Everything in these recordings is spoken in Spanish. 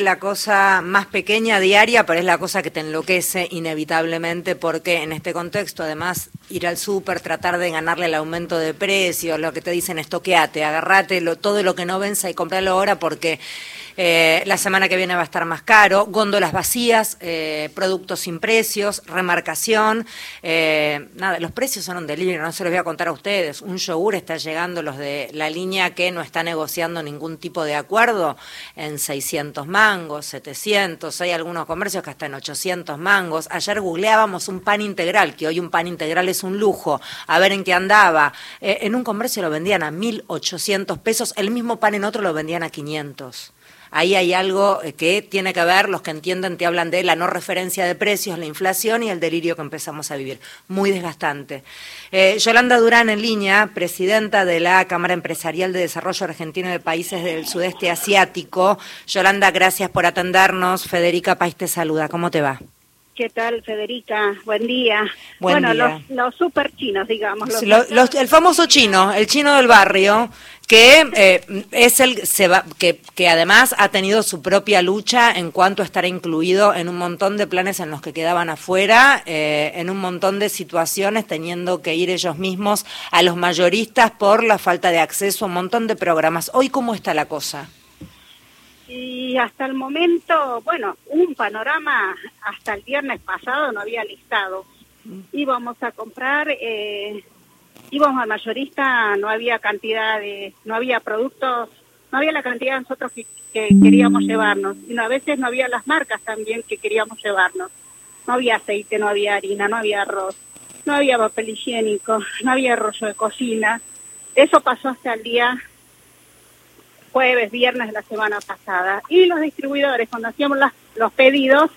la cosa más pequeña diaria, pero es la cosa que te enloquece inevitablemente porque en este contexto, además, ir al súper, tratar de ganarle el aumento de precios, lo que te dicen estoqueate, agarrate todo lo que no venza y compralo ahora porque eh, la semana que viene va a estar más caro, góndolas vacías, eh, productos sin precios, remarcación. Eh, nada, los precios son un delirio, no se los voy a contar a ustedes. Un yogur está llegando, los de la línea que no está negociando ningún tipo de acuerdo, en 600 mangos, 700. Hay algunos comercios que hasta en 800 mangos. Ayer googleábamos un pan integral, que hoy un pan integral es un lujo, a ver en qué andaba. en un comercio lo vendían a 1.800 pesos, el mismo pan en otro lo vendían a 500 ahí hay algo eh, que tiene que ver, los que entienden te hablan de la no referencia de precios, la inflación y el delirio que empezamos a vivir. Muy desgastante. Eh, Yolanda Durán en línea, presidenta de la Cámara Empresarial de Desarrollo Argentino de Países del Sudeste Asiático. Yolanda, gracias por atendernos. Federica País te saluda. ¿Cómo te va? ¿Qué tal, Federica? Buen día. bueno, Los, super chinos, digamos. el famoso chino, el chino del barrio, que eh, es el que, que además ha tenido su propia lucha en cuanto a estar incluido en un montón de planes en los que quedaban afuera, eh, en un montón de situaciones teniendo que ir ellos mismos a los mayoristas por la falta de acceso a un montón de programas. Hoy, ¿cómo está la cosa? Y hasta el momento, bueno, un panorama hasta el viernes pasado no había listado. Íbamos a comprar, eh, íbamos al mayorista, no había cantidad de, no había productos, no había la cantidad de nosotros que, queríamos llevarnos. Y a veces no había las marcas también que queríamos llevarnos. No había aceite, no había harina, no había arroz, no había papel higiénico, no había rollo de cocina. Eso pasó hasta el día jueves, viernes de la semana pasada. Y los distribuidores, cuando hacíamos los pedidos,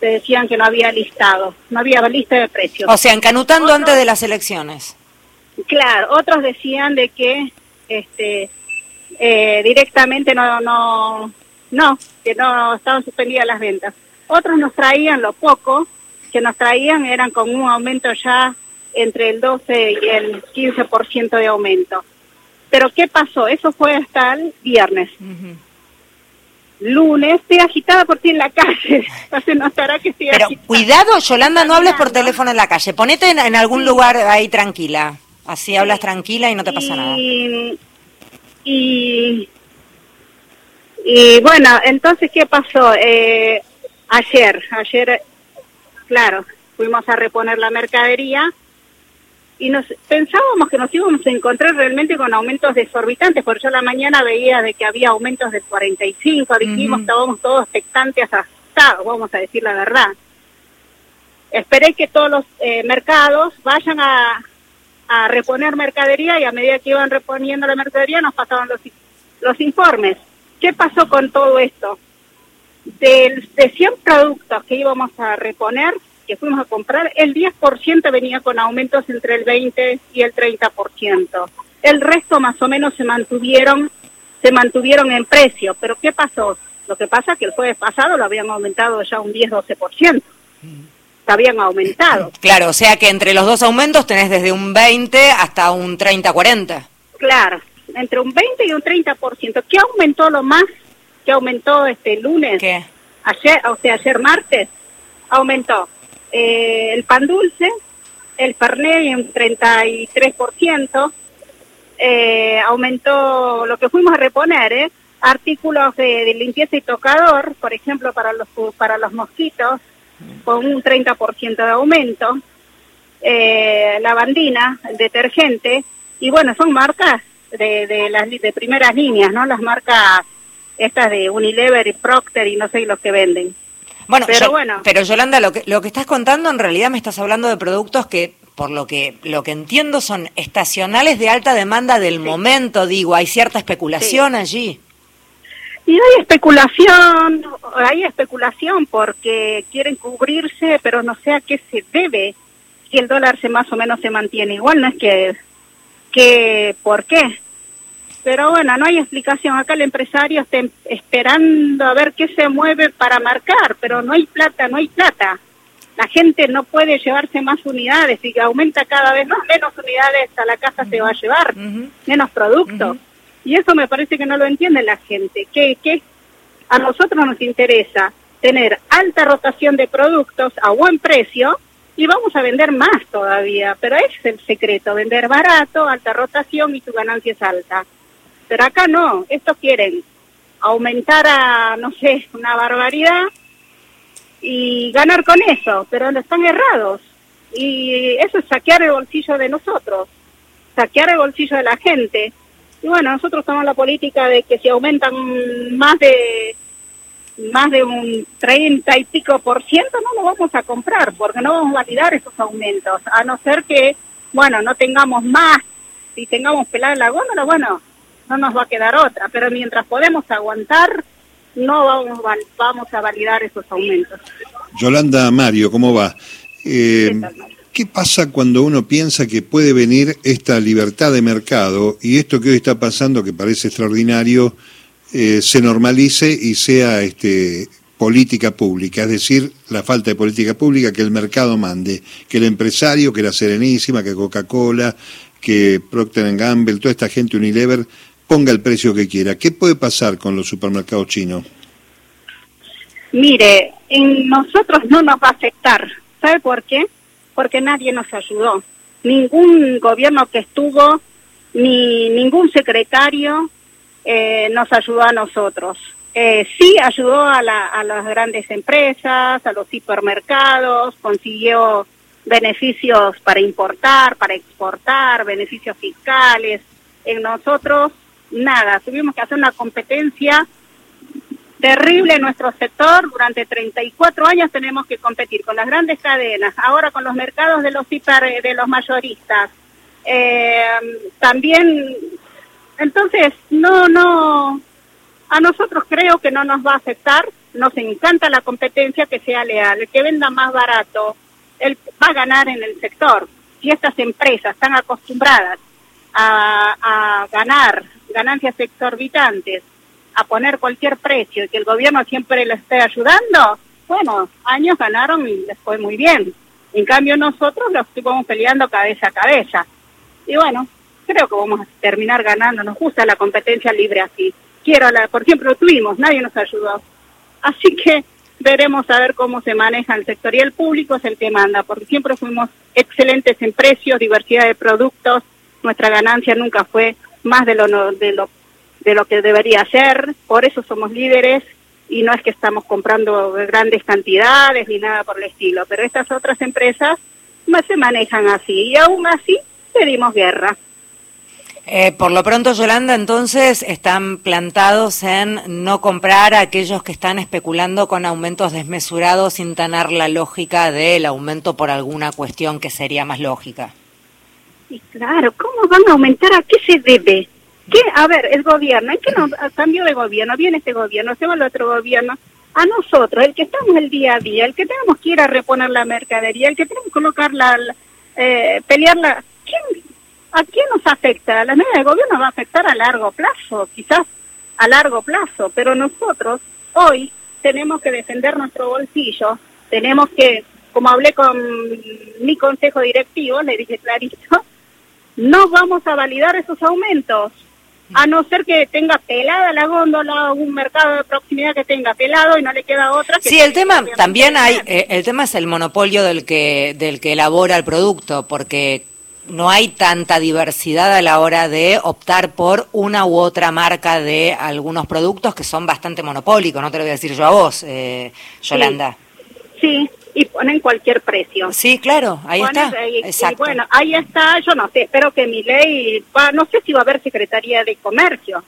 te decían que no había listado, no había lista de precios. O sea, encanutando antes de las elecciones. Claro, otros decían de que este eh, directamente no, no, no, que no estaban suspendidas las ventas. Otros nos traían lo poco que nos traían eran con un aumento ya entre el 12 y el 15% de aumento. Pero ¿qué pasó? Eso fue hasta el viernes. Lunes, estoy agitada por ti en la calle. Se notará que estoy Pero cuidado, Yolanda, no hables por teléfono en la calle. Ponete en, algún lugar ahí tranquila. Así hablas tranquila y no te pasa nada. Y, y bueno, entonces, ¿qué pasó? Eh, ayer, ayer, claro, fuimos a reponer la mercadería y nos pensábamos que nos íbamos a encontrar realmente con aumentos desorbitantes, porque yo la mañana veía de que había aumentos del 45, dijimos, estábamos todos expectantes, asustados, vamos a decir la verdad. Esperé que todos los eh, mercados vayan a, a reponer mercadería y a medida que iban reponiendo la mercadería nos pasaban los, los informes. ¿Qué pasó con todo esto? De, de 100 productos que íbamos a reponer, que fuimos a comprar, el 10% venía con aumentos entre el 20 y el 30%. El resto más o menos se mantuvieron, se mantuvieron en precio. Pero ¿qué pasó? Lo que pasa es que el jueves pasado lo habían aumentado ya un 10-12%. Se habían aumentado. Claro, o sea que entre los dos aumentos tenés desde un 20 hasta un 30-40. Claro, entre un 20 y un 30%. ¿Qué aumentó lo más? ¿Qué aumentó este lunes? ¿Qué? Ayer, o sea, ayer martes, aumentó eh, el pan dulce, el Fernet un 33%, eh, aumentó lo que fuimos a reponer, ¿eh? artículos de, limpieza y tocador, por ejemplo, para los, para los mosquitos, con un 30% de aumento, eh, lavandina, detergente, y bueno, son marcas de, de las de primeras líneas, ¿no? Las marcas estas de Unilever y Procter y no sé los que venden. Bueno, pero, Yolanda, lo que, lo que estás contando en realidad me estás hablando de productos que por lo que lo que entiendo son estacionales de alta demanda del momento, digo, hay cierta especulación allí. Y hay especulación, hay especulación porque quieren cubrirse, pero no sé a qué se debe si el dólar se más o menos se mantiene igual, no es que que por qué, pero bueno, no hay explicación. Acá el empresario está esperando a ver qué se mueve para marcar, pero no hay plata, no hay plata. La gente no puede llevarse más unidades y que aumenta cada vez más, menos unidades a la casa se va a llevar, menos productos. Y eso me parece que no lo entiende la gente. ¿Qué, qué? A nosotros nos interesa tener alta rotación de productos a buen precio y vamos a vender más todavía, pero ese es el secreto, vender barato, alta rotación y tu ganancia es alta. Pero acá no, estos quieren aumentar a, no sé, una barbaridad y ganar con eso, pero están errados. Y eso es saquear el bolsillo de nosotros, saquear el bolsillo de la gente. Y bueno, nosotros tomamos la política de que si aumentan más de más de un 30 y pico por ciento no lo vamos a comprar porque no vamos a validar esos aumentos, a no ser que, bueno, no tengamos más, si tengamos pelada la góndola, bueno, no nos va a quedar otra, pero mientras podemos aguantar, no vamos, vamos a validar esos aumentos. Yolanda Mario, ¿cómo va? Eh, ¿Qué pasa cuando uno piensa que puede venir esta libertad de mercado y esto que hoy está pasando, que parece extraordinario, eh, se normalice y sea este, política pública, es decir, la falta de política pública, que el mercado mande, que el empresario, que la Serenísima, que Coca-Cola, que Procter Gamble, toda esta gente Unilever, ponga el precio que quiera. ¿Qué puede pasar con los supermercados chinos? Mire, en nosotros no nos va a afectar. ¿Sabe por qué? Porque nadie nos ayudó. Ningún gobierno que estuvo, ni ningún secretario, eh, nos ayudó a nosotros. Eh, sí ayudó a, las grandes empresas, a los hipermercados, consiguió beneficios para importar, para exportar, beneficios fiscales. En nosotros, nada, tuvimos que hacer una competencia terrible en nuestro sector. Durante 34 años tenemos que competir con las grandes cadenas, ahora con los mercados de los hiper, de los mayoristas. Eh, también entonces, no, no, a nosotros creo que no nos va a afectar, nos encanta la competencia que sea leal, el que venda más barato, él va a ganar en el sector. Si estas empresas están acostumbradas a ganar ganancias exorbitantes, a poner cualquier precio y que el gobierno siempre le esté ayudando, bueno, años ganaron y les fue muy bien. En cambio nosotros los estuvimos peleando cabeza a cabeza. Y bueno, creo que vamos a terminar ganando. Nos gusta la competencia libre así. Quiero la, por ejemplo, lo tuvimos, nadie nos ayudó. Así que veremos a ver cómo se maneja el sector y el público es el que manda, porque siempre fuimos excelentes en precios, diversidad de productos, nuestra ganancia nunca fue más de lo, de lo, de lo que debería ser, por eso somos líderes y no es que estamos comprando grandes cantidades ni nada por el estilo, pero estas otras empresas más se manejan así y aún así pedimos guerra. Eh, por lo pronto, Yolanda, entonces están plantados en no comprar a aquellos que están especulando con aumentos desmesurados sin tener la lógica del aumento por alguna cuestión que sería más lógica. Y claro, ¿cómo van a aumentar? ¿A qué se debe? ¿Qué? A ver, el gobierno, ¿en qué nos, cambio de gobierno? Viene este gobierno, se va el otro gobierno. A nosotros, el que estamos el día a día, el que tenemos que ir a reponer la mercadería, el que tenemos que colocar la, eh, pelear la... ¿Quién, ¿A quién nos afecta? La medida de gobierno va a afectar a largo plazo, quizás a largo plazo, pero nosotros hoy tenemos que defender nuestro bolsillo, tenemos que, como hablé con mi consejo directivo, le dije clarito, no vamos a validar esos aumentos, a no ser que tenga pelada la góndola o un mercado de proximidad que tenga pelado y no le queda otra. sí, el tema también hay, eh, el tema es el monopolio del que del que elabora el producto, porque no hay tanta diversidad a la hora de optar por una u otra marca de algunos productos que son bastante monopólicos, no te lo voy a decir yo a vos, eh, Yolanda. Sí, y ponen cualquier precio. Sí, claro, ahí está. Exacto. bueno, ahí está, yo no sé, espero que mi ley, no sé si va a haber Secretaría de Comercio.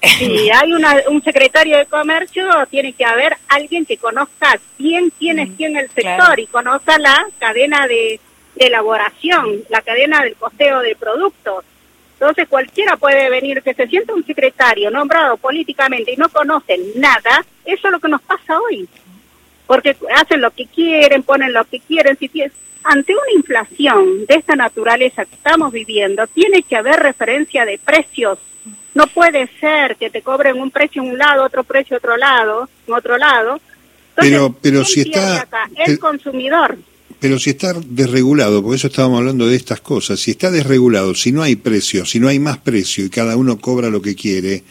Si hay una, un secretario de comercio, tiene que haber alguien que conozca bien quién es quién el sector y conozca la cadena de, de elaboración, la cadena del costeo de productos. Entonces cualquiera puede venir que se sienta un secretario nombrado políticamente y no conoce nada, eso es lo que nos pasa hoy. Porque hacen lo que quieren, ponen lo que quieren. Si ante una inflación de esta naturaleza que estamos viviendo, tiene que haber referencia de precios. No puede ser que te cobren un precio en un lado, otro precio en otro lado, en otro lado. pero pero si está el consumidor. Pero si está desregulado, por eso estábamos hablando de estas cosas, si está desregulado, si no hay precio, si no hay más precio y cada uno cobra lo que quiere,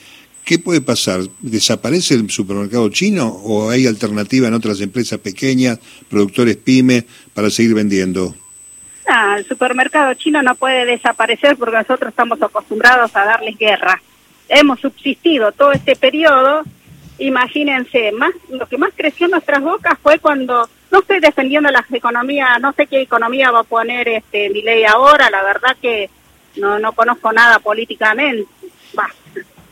¿qué puede pasar? ¿Desaparece el supermercado chino o hay alternativa en otras empresas pequeñas, productores pyme, para seguir vendiendo? el supermercado chino no puede desaparecer porque nosotros estamos acostumbrados a darles guerra. Hemos subsistido todo este periodo. Imagínense, más lo que más creció en nuestras bocas fue cuando no estoy defendiendo las economías, no sé qué economía va a poner este mi ley ahora, la verdad que no no conozco nada políticamente. Bah,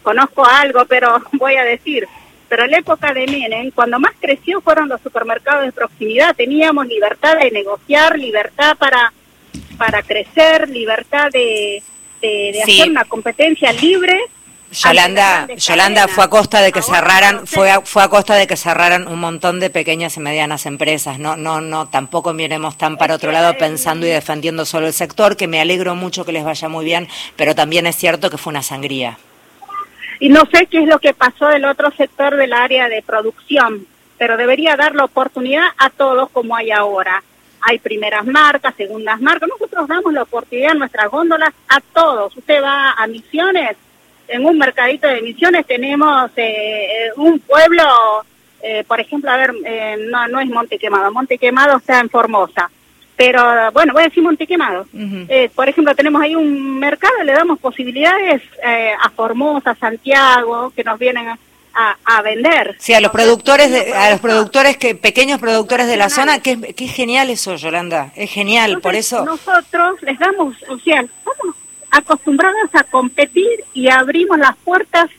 conozco algo, pero voy a decir, pero en la época de Menem, cuando más creció fueron los supermercados de proximidad, teníamos libertad de negociar, libertad para para crecer, libertad de, de, hacer una competencia libre. Yolanda, Yolanda fue a costa de que cerraran, fue a, fue a costa de que cerraran un montón de pequeñas y medianas empresas. No, no, no, tampoco miremos tan para otro lado pensando y defendiendo solo el sector, que me alegro mucho que les vaya muy bien, pero también es cierto que fue una sangría. Y no sé qué es lo que pasó del otro sector del área de producción, pero debería dar la oportunidad a todos como hay ahora hay primeras marcas, segundas marcas. Nosotros damos la oportunidad en nuestras góndolas a todos. Usted va a Misiones, en un mercadito de Misiones tenemos eh, un pueblo, eh, por ejemplo, a ver, eh, no, no es Monte Quemado, Monte Quemado está en Formosa. Pero bueno, voy a decir Monte Quemado. por ejemplo, tenemos ahí un mercado, le damos posibilidades a Formosa, Santiago, que nos vienen a, a, vender. Sí, a los productores, de, a los productores que pequeños productores de la zona, que, que, es genial eso, Yolanda, es genial, por eso. Nosotros les damos, o sea, estamos acostumbrados a competir y abrimos las puertas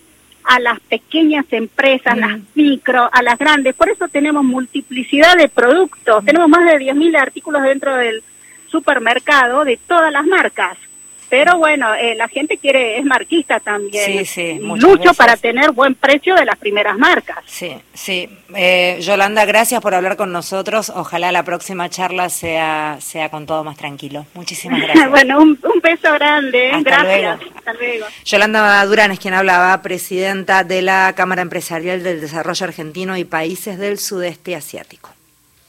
a las pequeñas empresas, las micro, a las grandes. Por eso tenemos multiplicidad de productos. Tenemos más de 10.000 artículos dentro del supermercado de todas las marcas. Pero bueno, eh, la gente quiere, es marquista también. Sí, sí. Lucho para tener buen precio de las primeras marcas. Sí, sí. Eh, Yolanda, gracias por hablar con nosotros. Ojalá la próxima charla sea, sea con todo más tranquilo. Muchísimas gracias. bueno, un, un, beso grande. ¿eh? gracias. Hasta luego. Yolanda Durán es quien hablaba, presidenta de la Cámara Empresarial del Desarrollo Argentino y Países del Sudeste Asiático.